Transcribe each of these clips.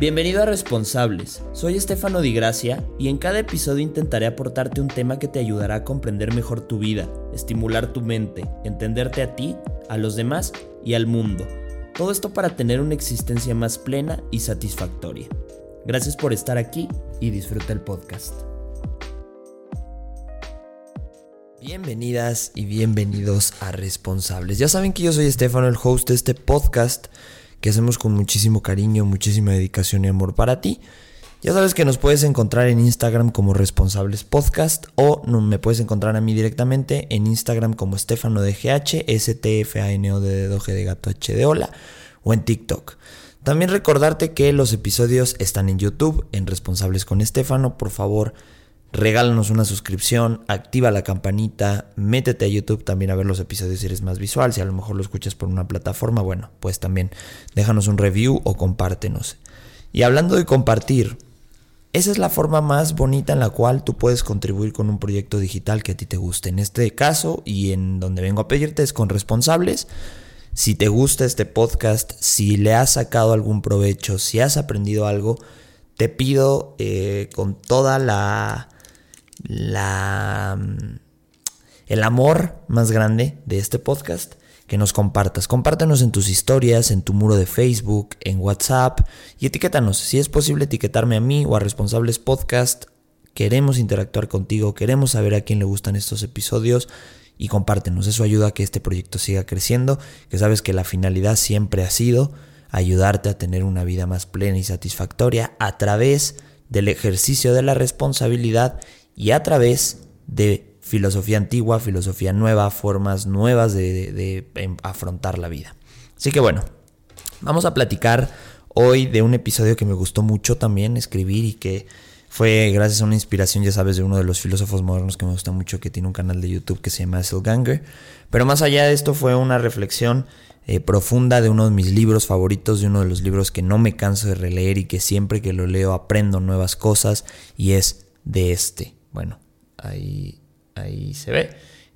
Bienvenido a Responsables, soy Estefano Di Gracia y en cada episodio intentaré aportarte un tema que te ayudará a comprender mejor tu vida, estimular tu mente, entenderte a ti, a los demás y al mundo. Todo esto para tener una existencia más plena y satisfactoria. Gracias por estar aquí y disfruta el podcast. Bienvenidas y bienvenidos a Responsables. Ya saben que yo soy Estefano, el host de este podcast que hacemos con muchísimo cariño, muchísima dedicación y amor para ti. Ya sabes que nos puedes encontrar en Instagram como Responsables Podcast o me puedes encontrar a mí directamente en Instagram como Estefano de GH, STFANO de G de Gato H de Hola o en TikTok. También recordarte que los episodios están en YouTube, en Responsables con Estefano. Por favor, regálanos una suscripción, activa la campanita, métete a YouTube también a ver los episodios si eres más visual, si a lo mejor lo escuchas por una plataforma, bueno, pues también déjanos un review o compártenos. Y hablando de compartir, esa es la forma más bonita en la cual tú puedes contribuir con un proyecto digital que a ti te guste. En este caso y en donde vengo a pedirte es con responsables. Si te gusta este podcast, si le has sacado algún provecho, si has aprendido algo, te pido eh, con toda la el amor más grande de este podcast que nos compartas. Compártenos en tus historias, en tu muro de Facebook, en WhatsApp y etiquétanos. Si es posible etiquetarme a mí o a Responsables Podcast. Queremos interactuar contigo, queremos saber a quién le gustan estos episodios y compártenos. Eso ayuda a que este proyecto siga creciendo, que sabes que la finalidad siempre ha sido ayudarte a tener una vida más plena y satisfactoria a través del ejercicio de la responsabilidad y a través de filosofía antigua, filosofía nueva, formas nuevas de, em, afrontar la vida. Así que bueno, vamos a platicar hoy de un episodio que me gustó mucho también escribir y que fue gracias a una inspiración, ya sabes, de uno de los filósofos modernos que me gusta mucho, que tiene un canal de YouTube que se llama Ganger. Pero más allá de esto fue una reflexión eh, profunda de uno de mis libros favoritos, de uno de los libros que no me canso de releer y que siempre que lo leo aprendo nuevas cosas, y es de este, bueno, ahí, ahí se ve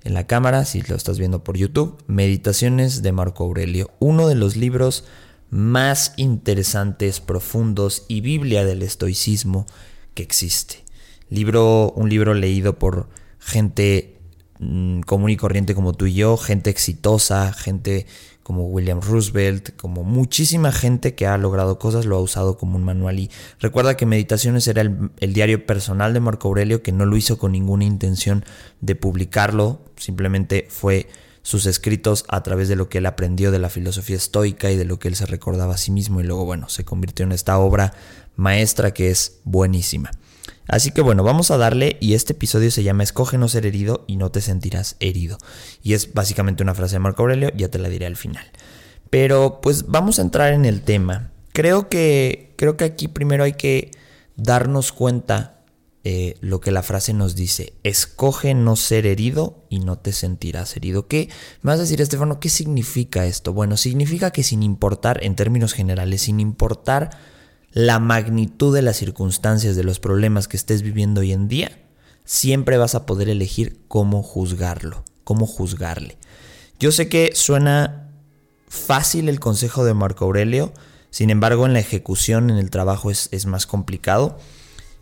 en la cámara, si lo estás viendo por YouTube, Meditaciones de Marco Aurelio, uno de los libros más interesantes, profundos y Biblia del estoicismo que existe. Libro, un libro leído por gente mm, común y corriente como tú y yo, gente exitosa, gente como William Roosevelt, como muchísima gente que ha logrado cosas, lo ha usado como un manual. Y recuerda que Meditaciones era el, diario personal de Marco Aurelio, que no lo hizo con ninguna intención de publicarlo, simplemente fue sus escritos a través de lo que él aprendió de la filosofía estoica y de lo que él se recordaba a sí mismo y luego, bueno, se convirtió en esta obra maestra que es buenísima. Así que bueno, vamos a darle y este episodio se llama Escoge no ser herido y no te sentirás herido. Y es básicamente una frase de Marco Aurelio, ya te la diré al final. Pero pues vamos a entrar en el tema. Creo que, creo que aquí primero hay que darnos cuenta eh, lo que la frase nos dice. Escoge no ser herido y no te sentirás herido. ¿Qué? Me vas a decir, Estefano, ¿qué significa esto? Bueno, significa que sin importar, en términos generales, sin importar la magnitud de las circunstancias, de los problemas que estés viviendo hoy en día, siempre vas a poder elegir cómo juzgarlo, cómo juzgarle. Yo sé que suena fácil el consejo de Marco Aurelio, sin embargo en la ejecución, en el trabajo es, es más complicado.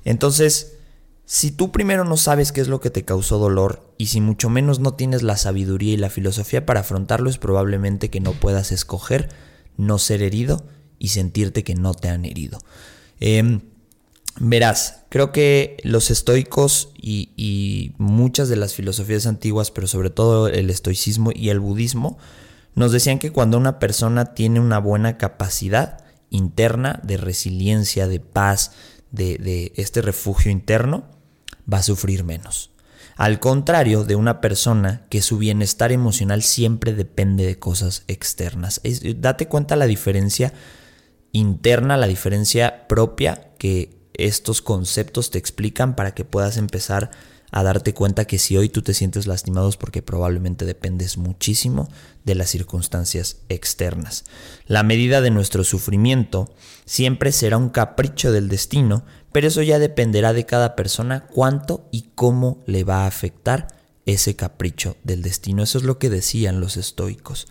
Entonces, si tú primero no sabes qué es lo que te causó dolor y si mucho menos no tienes la sabiduría y la filosofía para afrontarlo, es probablemente que no puedas escoger no ser herido y sentirte que no te han herido. Em, verás, creo que los estoicos y, muchas de las filosofías antiguas, pero sobre todo el estoicismo y el budismo, nos decían que cuando una persona tiene una buena capacidad interna de resiliencia, de paz, de, de este refugio interno, va a sufrir menos. Al contrario de una persona que su bienestar emocional siempre depende de cosas externas. date cuenta la diferencia interna, la diferencia propia que estos conceptos te explican para que puedas empezar a darte cuenta que si hoy tú te sientes lastimado es porque probablemente dependes muchísimo de las circunstancias externas. La medida de nuestro sufrimiento siempre será un capricho del destino, pero eso ya dependerá de cada persona cuánto y cómo le va a afectar ese capricho del destino. Eso es lo que decían los estoicos.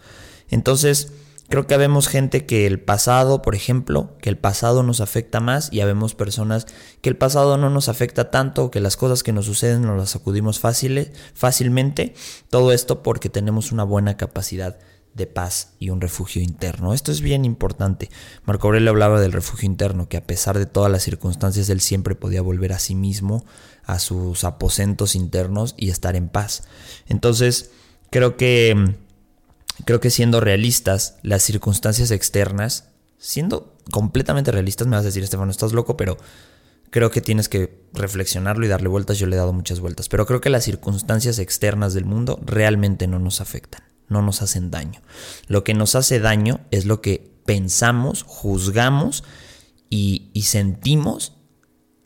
Entonces, Creo que vemos gente que el pasado, por ejemplo, que el pasado nos afecta más y habemos personas que el pasado no nos afecta tanto, que las cosas que nos suceden nos las sacudimos fácilmente. Todo esto porque tenemos una buena capacidad de paz y un refugio interno. Esto es bien importante. Marco Aurelio hablaba del refugio interno, que a pesar de todas las circunstancias, él siempre podía volver a sí mismo, a sus aposentos internos y estar en paz. Entonces, creo que creo que siendo realistas, las circunstancias externas, siendo completamente realistas, me vas a decir, Estefano, estás loco, pero creo que tienes que reflexionarlo y darle vueltas. Yo le he dado muchas vueltas, pero creo que las circunstancias externas del mundo realmente no nos afectan, no nos hacen daño. Lo que nos hace daño es lo que pensamos, juzgamos y, y sentimos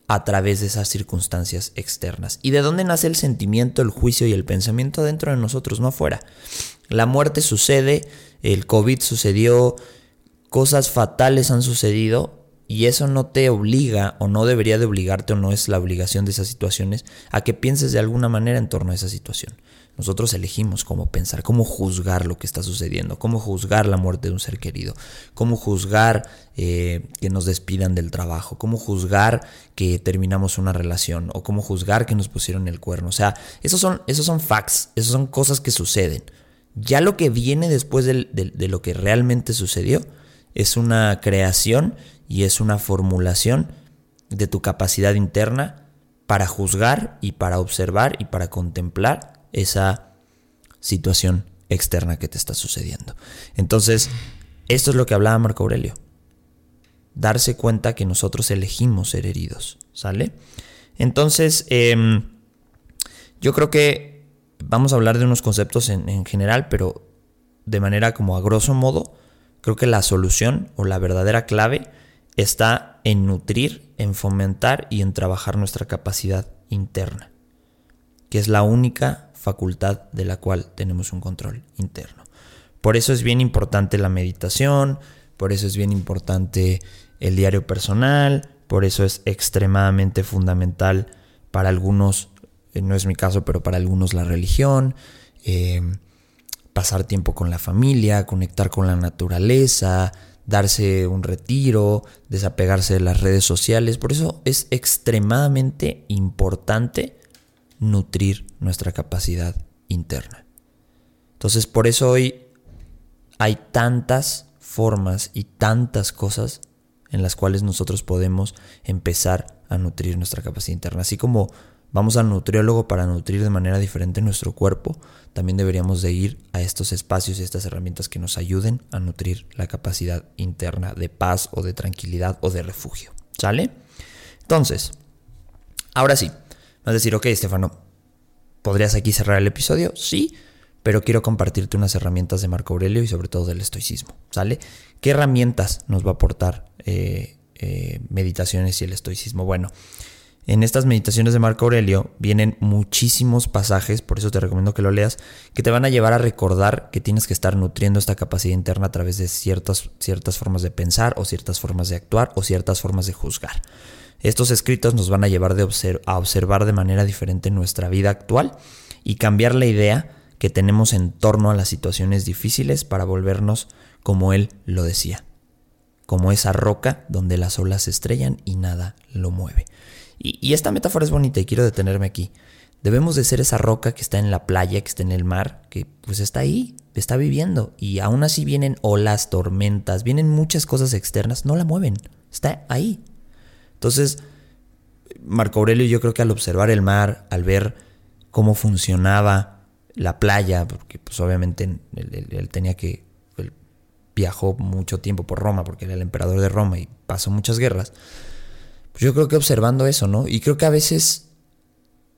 a través de esas circunstancias externas. ¿Y de dónde nace el sentimiento, el juicio y el pensamiento dentro de nosotros, no afuera? La muerte sucede, el COVID sucedió, cosas fatales han sucedido y eso no te obliga o no debería de obligarte o no es la obligación de esas situaciones a que pienses de alguna manera en torno a esa situación. Nosotros elegimos cómo pensar, cómo juzgar lo que está sucediendo, cómo juzgar la muerte de un ser querido, cómo juzgar eh, que nos despidan del trabajo, cómo juzgar que terminamos una relación o cómo juzgar que nos pusieron el cuerno. O sea, esos son, esos son facts, esas son cosas que suceden. Ya lo que viene después de, lo que realmente sucedió es una creación y es una formulación de tu capacidad interna para juzgar y para observar y para contemplar esa situación externa que te está sucediendo. Entonces, esto es lo que hablaba Marco Aurelio. Darse cuenta que nosotros elegimos ser heridos, ¿sale? Entonces, em, yo creo que vamos a hablar de unos conceptos en, general, pero de manera como a grosso modo, creo que la solución o la verdadera clave está en nutrir, en fomentar y en trabajar nuestra capacidad interna, que es la única facultad de la cual tenemos un control interno. Por eso es bien importante la meditación, por eso es bien importante el diario personal, por eso es extremadamente fundamental para algunos eh, no es mi caso, pero para algunos la religión, eh, pasar tiempo con la familia, conectar con la naturaleza, darse un retiro, desapegarse de las redes sociales. Por eso es extremadamente importante nutrir nuestra capacidad interna. Entonces, por eso hoy hay tantas formas y tantas cosas en las cuales nosotros podemos empezar a nutrir nuestra capacidad interna. Así como vamos al nutriólogo para nutrir de manera diferente nuestro cuerpo, también deberíamos de ir a estos espacios y estas herramientas que nos ayuden a nutrir la capacidad interna de paz o de tranquilidad o de refugio. ¿Sale? Entonces, ahora sí, a decir, ok, Estefano, ¿podrías aquí cerrar el episodio? Sí, pero quiero compartirte unas herramientas de Marco Aurelio y sobre todo del estoicismo. ¿Sale? ¿Qué herramientas nos va a aportar eh, eh, meditaciones y el estoicismo? Bueno, en estas meditaciones de Marco Aurelio vienen muchísimos pasajes, por eso te recomiendo que lo leas, que te van a llevar a recordar que tienes que estar nutriendo esta capacidad interna a través de ciertas, ciertas formas de pensar o ciertas formas de actuar o ciertas formas de juzgar. Estos escritos nos van a llevar a observar de manera diferente nuestra vida actual y cambiar la idea que tenemos en torno a las situaciones difíciles para volvernos como él lo decía, como esa roca donde las olas se estrellan y nada lo mueve. Y, esta metáfora es bonita y quiero detenerme aquí. Debemos de ser esa roca que está en la playa, que está en el mar, que pues está ahí, está viviendo. Y aún así vienen olas, tormentas, vienen muchas cosas externas, no la mueven, está ahí. Entonces, Marco Aurelio yo creo que al observar el mar, al ver cómo funcionaba la playa, porque pues obviamente él, tenía que, él viajó mucho tiempo por Roma, porque era el emperador de Roma y pasó muchas guerras yo creo que observando eso, ¿no? Y creo que a veces,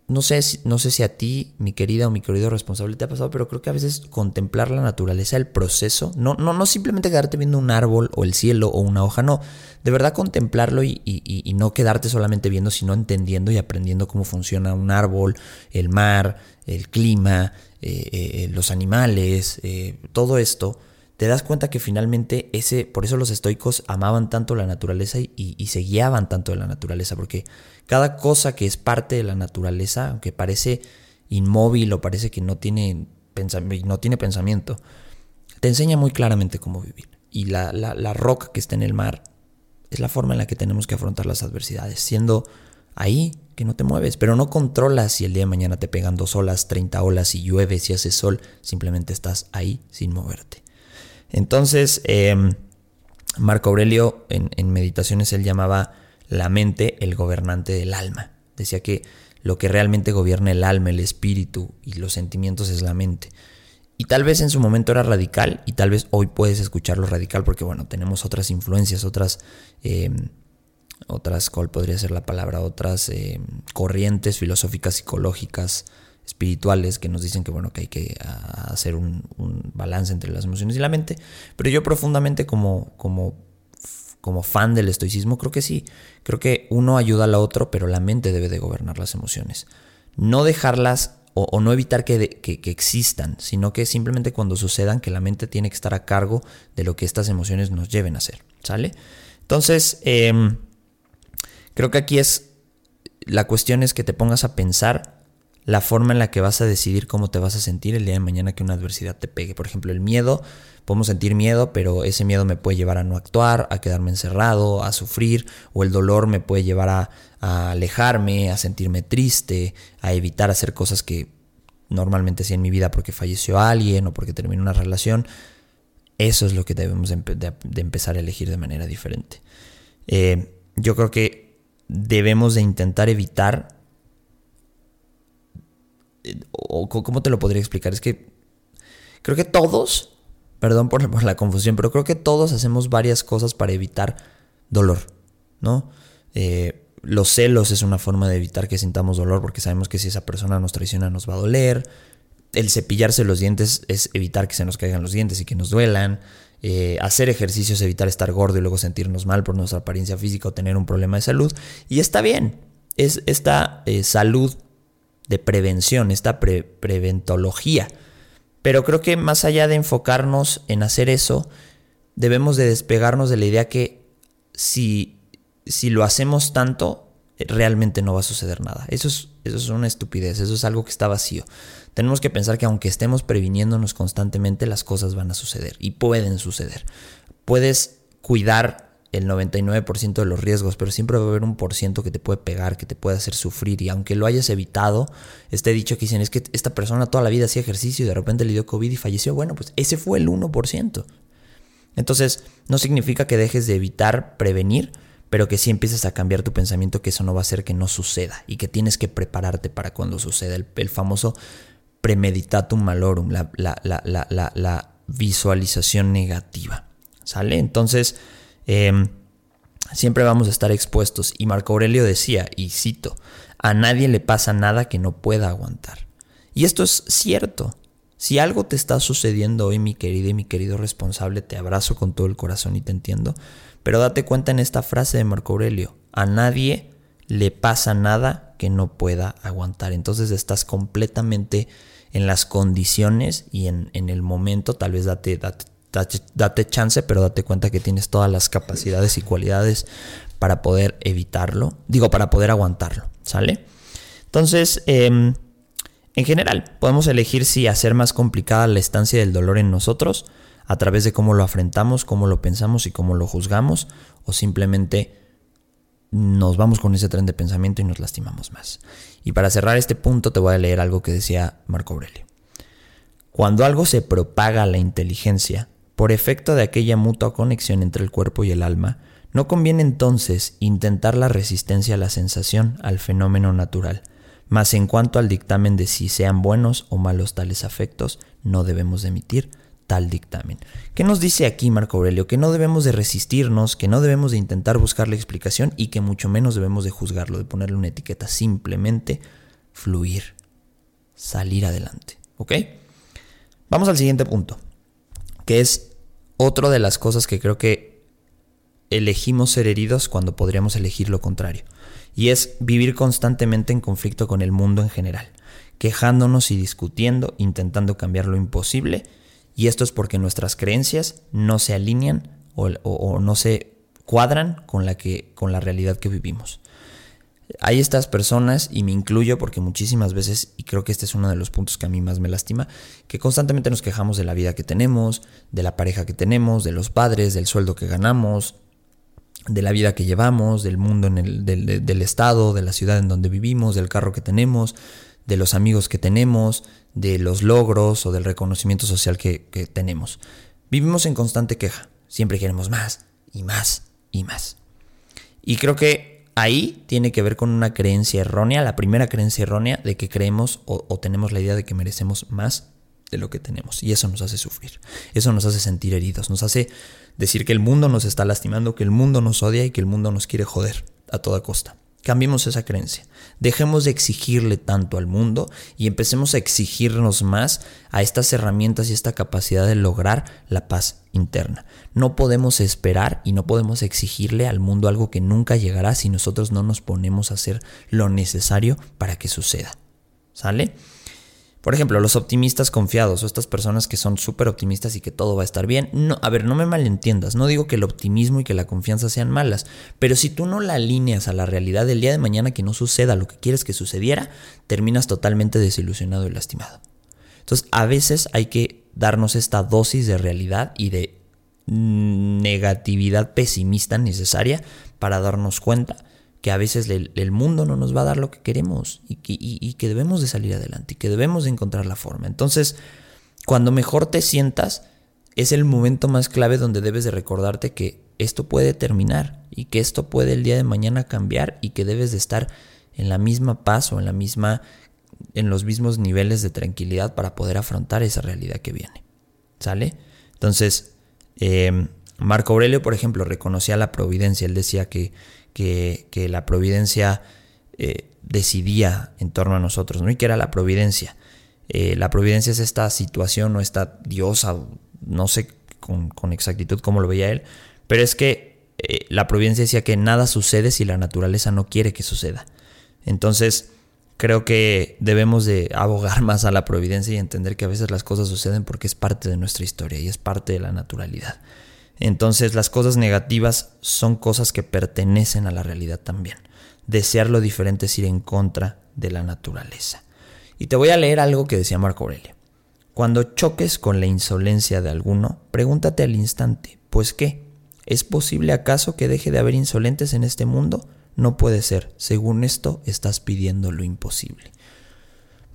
no sé, no sé si a ti, mi querida o mi querido responsable, te ha pasado, pero creo que a veces contemplar la naturaleza, el proceso, no, no, no simplemente quedarte viendo un árbol o el cielo o una hoja, no, de verdad contemplarlo y, y, no quedarte solamente viendo, sino entendiendo y aprendiendo cómo funciona un árbol, el mar, el clima, eh, eh, los animales, eh, todo esto te das cuenta que finalmente ese, por eso los estoicos amaban tanto la naturaleza y, se guiaban tanto de la naturaleza, porque cada cosa que es parte de la naturaleza, aunque parece inmóvil o parece que no tiene, no tiene pensamiento, te enseña muy claramente cómo vivir. y la, la roca que está en el mar es la forma en la que tenemos que afrontar las adversidades, siendo ahí que no te mueves, pero no controlas si el día de mañana te pegan dos olas, 30 olas y llueve, si hace sol, simplemente estás ahí sin moverte. Entonces, em, Marco Aurelio en, Meditaciones él llamaba la mente el gobernante del alma. Decía que lo que realmente gobierna el alma, el espíritu y los sentimientos es la mente. Y tal vez en su momento era radical y tal vez hoy puedes escucharlo radical porque bueno, tenemos otras influencias, otras, em, otras, ¿cuál podría ser la palabra? Otras em, corrientes filosóficas, psicológicas, espirituales que nos dicen que bueno, que hay que hacer un, balance entre las emociones y la mente. Pero yo profundamente como, como, como fan del estoicismo creo que sí, creo que uno ayuda al otro, pero la mente debe de gobernar las emociones. No dejarlas o, no evitar que, existan, sino que simplemente cuando sucedan que la mente tiene que estar a cargo de lo que estas emociones nos lleven a hacer, ¿sale? Entonces, em, creo que aquí es, la cuestión es que te pongas a pensar la forma en la que vas a decidir cómo te vas a sentir el día de mañana que una adversidad te pegue. Por ejemplo, el miedo, podemos sentir miedo, pero ese miedo me puede llevar a no actuar, a quedarme encerrado, a sufrir, o el dolor me puede llevar a, alejarme, a sentirme triste, a evitar hacer cosas que normalmente hacía en mi vida porque falleció alguien o porque terminó una relación. Eso es lo que debemos de, empezar a elegir de manera diferente. Eh, yo creo que debemos de intentar evitar o cómo te lo podría explicar, es que creo que todos, perdón por, la confusión, pero creo que todos hacemos varias cosas para evitar dolor, ¿no? Eh, los celos es una forma de evitar que sintamos dolor porque sabemos que si esa persona nos traiciona nos va a doler. El cepillarse los dientes es evitar que se nos caigan los dientes y que nos duelan. Eh, hacer ejercicios, evitar estar gordo y luego sentirnos mal por nuestra apariencia física o tener un problema de salud. Y está bien, es esta eh, salud de prevención, esta preventología. Pero creo que más allá de enfocarnos en hacer eso, debemos de despegarnos de la idea que si, si lo hacemos tanto, realmente no va a suceder nada. Eso es, eso es una estupidez, eso es algo que está vacío. Tenemos que pensar que aunque estemos previniéndonos constantemente, las cosas van a suceder y pueden suceder. Puedes cuidar el 99% de los riesgos, pero siempre va a haber un por ciento que te puede pegar, que te puede hacer sufrir. Y aunque lo hayas evitado, este dicho que dicen es que esta persona toda la vida hacía ejercicio y de repente le dio COVID y falleció. Bueno, pues ese fue el 1%. Entonces, no significa que dejes de evitar prevenir, pero que sí empieces a cambiar tu pensamiento que eso no va a hacer que no suceda y que tienes que prepararte para cuando suceda. El, famoso premeditatum malorum, la, la, la, la visualización negativa. ¿Sale? Entonces, Em, siempre vamos a estar expuestos. Y Marco Aurelio decía, y cito, a nadie le pasa nada que no pueda aguantar. Y esto es cierto. Si algo te está sucediendo hoy, mi querida y mi querido responsable, te abrazo con todo el corazón y te entiendo. Pero date cuenta en esta frase de Marco Aurelio, a nadie le pasa nada que no pueda aguantar. Entonces estás completamente en las condiciones y en, en el momento, tal vez date, date date, chance, pero date cuenta que tienes todas las capacidades y cualidades para poder evitarlo, digo, para poder aguantarlo, ¿sale? Entonces, em, en general, podemos elegir si hacer más complicada la estancia del dolor en nosotros a través de cómo lo afrontamos, cómo lo pensamos y cómo lo juzgamos, o simplemente nos vamos con ese tren de pensamiento y nos lastimamos más. Y para cerrar este punto te voy a leer algo que decía Marco Aurelio. Cuando algo se propaga a la inteligencia, por efecto de aquella mutua conexión entre el cuerpo y el alma, no conviene entonces intentar la resistencia a la sensación, al fenómeno natural, mas en cuanto al dictamen de si sean buenos o malos tales afectos, no debemos emitir tal dictamen. ¿Qué nos dice aquí Marco Aurelio? Que no debemos de resistirnos, que no debemos de intentar buscar la explicación y que mucho menos debemos de juzgarlo, de ponerle una etiqueta, simplemente fluir, salir adelante. ¿Ok? Vamos al siguiente punto, que es otra de las cosas que creo que elegimos ser heridos cuando podríamos elegir lo contrario. Y es vivir constantemente en conflicto con el mundo en general, quejándonos y discutiendo, intentando cambiar lo imposible. Y esto es porque nuestras creencias no se alinean o, no se cuadran con la, que, con la realidad que vivimos. Hay estas personas, y me incluyo porque muchísimas veces, y creo que este es uno de los puntos que a mí más me lastima, que constantemente nos quejamos de la vida que tenemos, de la pareja que tenemos, de los padres, del sueldo que ganamos, de la vida que llevamos, del mundo en el, del, estado, de la ciudad en donde vivimos, del carro que tenemos, de los amigos que tenemos, de los logros o del reconocimiento social que, que tenemos. Vivimos en constante queja, siempre queremos más y más y más. Y creo que ahí tiene que ver con una creencia errónea, la primera creencia errónea de que creemos o, o tenemos la idea de que merecemos más de lo que tenemos. Y eso nos hace sufrir. Eso nos hace sentir heridos. Nos hace decir que el mundo nos está lastimando, que el mundo nos odia y que el mundo nos quiere joder a toda costa. Cambiemos esa creencia. Dejemos de exigirle tanto al mundo y empecemos a exigirnos más a estas herramientas y esta capacidad de lograr la paz interna. No podemos esperar y no podemos exigirle al mundo algo que nunca llegará si nosotros no nos ponemos a hacer lo necesario para que suceda. ¿Sale? Por ejemplo, los optimistas confiados o estas personas que son súper optimistas y que todo va a estar bien. No, a ver, no me malentiendas, no digo que el optimismo y que la confianza sean malas, pero si tú no la alineas a la realidad del día de mañana que no suceda lo que quieres que sucediera, terminas totalmente desilusionado y lastimado. Entonces, a veces hay que darnos esta dosis de realidad y de negatividad pesimista necesaria para darnos cuenta que a veces el, mundo no nos va a dar lo que queremos y que, debemos de salir adelante y que debemos de encontrar la forma. Entonces, cuando mejor te sientas, es el momento más clave donde debes de recordarte que esto puede terminar y que esto puede el día de mañana cambiar y que debes de estar en la misma paz o en la misma en los mismos niveles de tranquilidad para poder afrontar esa realidad que viene. ¿Sale? Entonces, eh, Marco Aurelio, por ejemplo, reconocía la providencia. Él decía que que, la providencia eh, decidía en torno a nosotros, ¿no? Y que era la providencia. Eh, la providencia es esta situación o esta diosa, no sé con, exactitud cómo lo veía él, pero es que eh, la providencia decía que nada sucede si la naturaleza no quiere que suceda. Entonces, creo que debemos de abogar más a la providencia y entender que a veces las cosas suceden porque es parte de nuestra historia y es parte de la naturalidad. Entonces las cosas negativas son cosas que pertenecen a la realidad también. Desear lo diferente es ir en contra de la naturaleza. Y te voy a leer algo que decía Marco Aurelio. Cuando choques con la insolencia de alguno, pregúntate al instante, ¿pues qué? ¿Es posible acaso que deje de haber insolentes en este mundo? No puede ser. Según esto, estás pidiendo lo imposible.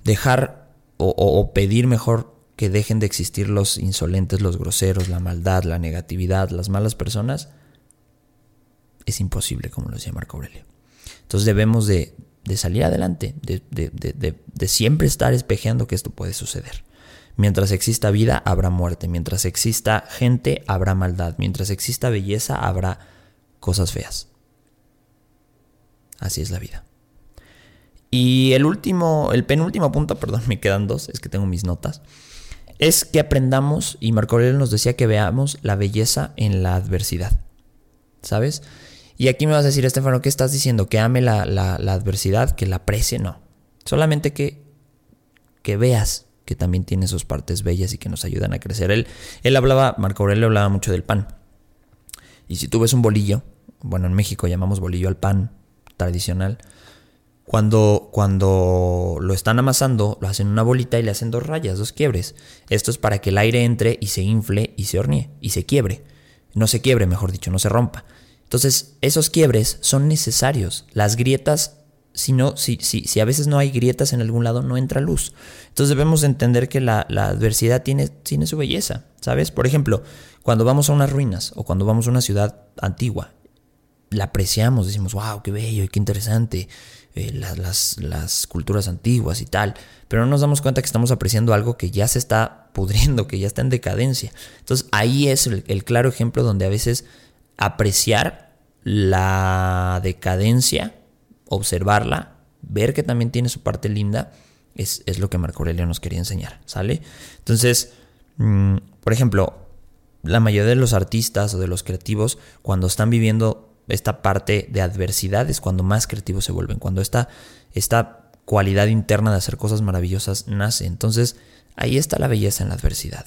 Dejar o, pedir mejor que dejen de existir los insolentes, los groseros, la maldad, la negatividad, las malas personas, es imposible, como lo decía Marco Aurelio. Entonces debemos de, salir adelante, de, de, siempre estar espejeando que esto puede suceder. Mientras exista vida, habrá muerte. Mientras exista gente, habrá maldad. Mientras exista belleza, habrá cosas feas. Así es la vida. Y el último, el penúltimo punto, perdón, me quedan dos, es que tengo mis notas es que aprendamos, y Marco Aurelio nos decía que veamos la belleza en la adversidad. ¿Sabes? Y aquí me vas a decir, Estefano, ¿qué estás diciendo? ¿Que ame la, adversidad? ¿Que la aprecie? No. Solamente que, que veas que también tiene sus partes bellas y que nos ayudan a crecer. Él, él hablaba, Marco Aurelio hablaba mucho del pan. Y si tú ves un bolillo, bueno, en México llamamos bolillo al pan tradicional, cuando, cuando lo están amasando, lo hacen una bolita y le hacen dos rayas, dos quiebres. Esto es para que el aire entre y se infle y se hornee y se quiebre. No se quiebre, mejor dicho, no se rompa. Entonces, esos quiebres son necesarios. Las grietas, si, no, si, si, si a veces no hay grietas en algún lado, no entra luz. Entonces debemos entender que la, adversidad tiene, tiene su belleza, ¿sabes? Por ejemplo, cuando vamos a unas ruinas o cuando vamos a una ciudad antigua, la apreciamos, decimos, wow, qué bello y qué interesante eh, las, culturas antiguas y tal, pero no nos damos cuenta que estamos apreciando algo que ya se está pudriendo, que ya está en decadencia. Entonces ahí es el, claro ejemplo donde a veces apreciar la decadencia, observarla, ver que también tiene su parte linda, es, lo que Marco Aurelio nos quería enseñar, ¿sale? Entonces, mm, por ejemplo, la mayoría de los artistas o de los creativos, cuando están viviendo esta parte de adversidad es cuando más creativos se vuelven, cuando esta, esta cualidad interna de hacer cosas maravillosas nace. Entonces ahí está la belleza en la adversidad.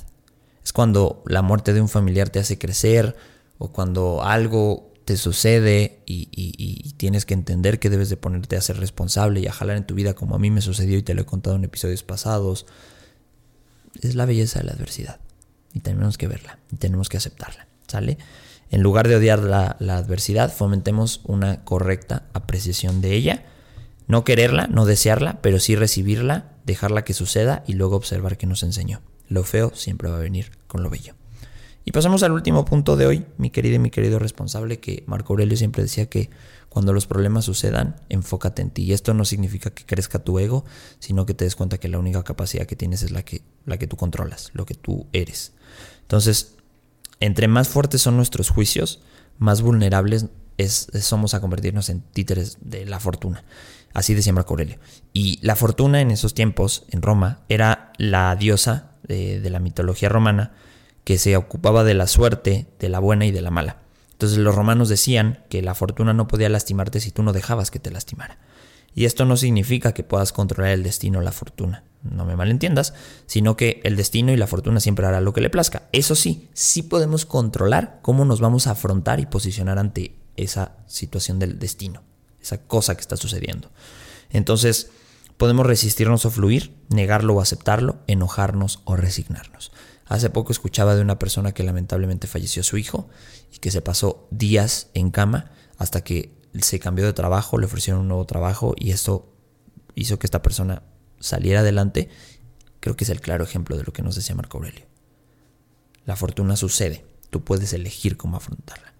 Es cuando la muerte de un familiar te hace crecer o cuando algo te sucede y, y, tienes que entender que debes de ponerte a ser responsable y a jalar en tu vida como a mí me sucedió y te lo he contado en episodios pasados, es la belleza de la adversidad. Y tenemos que verla, y tenemos que aceptarla, ¿sale? En lugar de odiar la, adversidad, fomentemos una correcta apreciación de ella. No quererla, no desearla, pero sí recibirla, dejarla que suceda y luego observar que nos enseñó. Lo feo siempre va a venir con lo bello. Y pasamos al último punto de hoy, mi querido y mi querido responsable, que Marco Aurelio siempre decía que cuando los problemas sucedan, enfócate en ti. Y esto no significa que crezca tu ego, sino que te des cuenta que la única capacidad que tienes es la que, la que tú controlas, lo que tú eres. Entonces, entre más fuertes son nuestros juicios, más vulnerables es, somos a convertirnos en títeres de la fortuna. Así decía Marco Aurelio. Y la fortuna en esos tiempos, en Roma, era la diosa de la mitología romana que se ocupaba de la suerte, de la buena y de la mala. Entonces los romanos decían que la fortuna no podía lastimarte si tú no dejabas que te lastimara. Y esto no significa que puedas controlar el destino o la fortuna, no me malentiendas, sino que el destino y la fortuna siempre hará lo que le plazca. Eso sí, sí podemos controlar cómo nos vamos a afrontar y posicionar ante esa situación del destino, esa cosa que está sucediendo. Entonces, podemos resistirnos o fluir, negarlo o aceptarlo, enojarnos o resignarnos. Hace poco escuchaba de una persona que lamentablemente falleció su hijo y que se pasó días en cama hasta que se cambió de trabajo, le ofrecieron un nuevo trabajo y esto hizo que esta persona saliera adelante. Creo que es el claro ejemplo de lo que nos decía Marco Aurelio. La fortuna sucede, tú puedes elegir cómo afrontarla.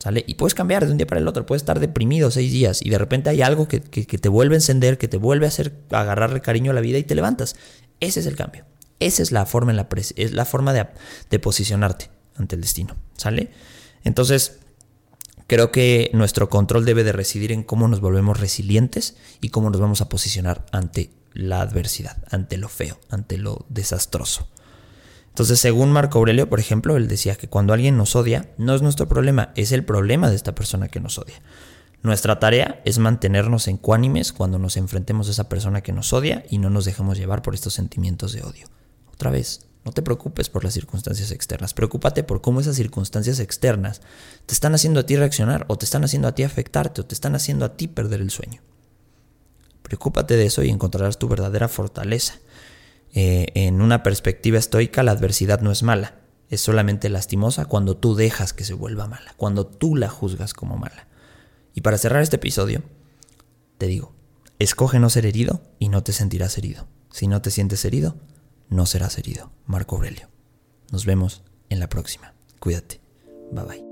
¿Sale? Y puedes cambiar de un día para el otro, puedes estar deprimido seis días y de repente hay algo que, que te vuelve a encender, que te vuelve a hacer agarrarle cariño a la vida y te levantas. Ese es el cambio. Esa es la forma, en la, es la forma de, posicionarte ante el destino, ¿sale? Entonces, creo que nuestro control debe de residir en cómo nos volvemos resilientes y cómo nos vamos a posicionar ante la adversidad, ante lo feo, ante lo desastroso. Entonces, según Marco Aurelio, por ejemplo, él decía que cuando alguien nos odia, no es nuestro problema, es el problema de esta persona que nos odia. Nuestra tarea es mantenernos encuánimes cuando nos enfrentemos a esa persona que nos odia y no nos dejemos llevar por estos sentimientos de odio. Otra vez, no te preocupes por las circunstancias externas, preocúpate por cómo esas circunstancias externas te están haciendo a ti reaccionar o te están haciendo a ti afectarte o te están haciendo a ti perder el sueño. Preocúpate de eso y encontrarás tu verdadera fortaleza. Eh, en una perspectiva estoica, la adversidad no es mala, es solamente lastimosa cuando tú dejas que se vuelva mala, cuando tú la juzgas como mala. Y para cerrar este episodio, te digo, escoge no ser herido y no te sentirás herido. Si no te sientes herido, no serás herido. Marco Aurelio. Nos vemos en la próxima. Cuídate. Bye bye.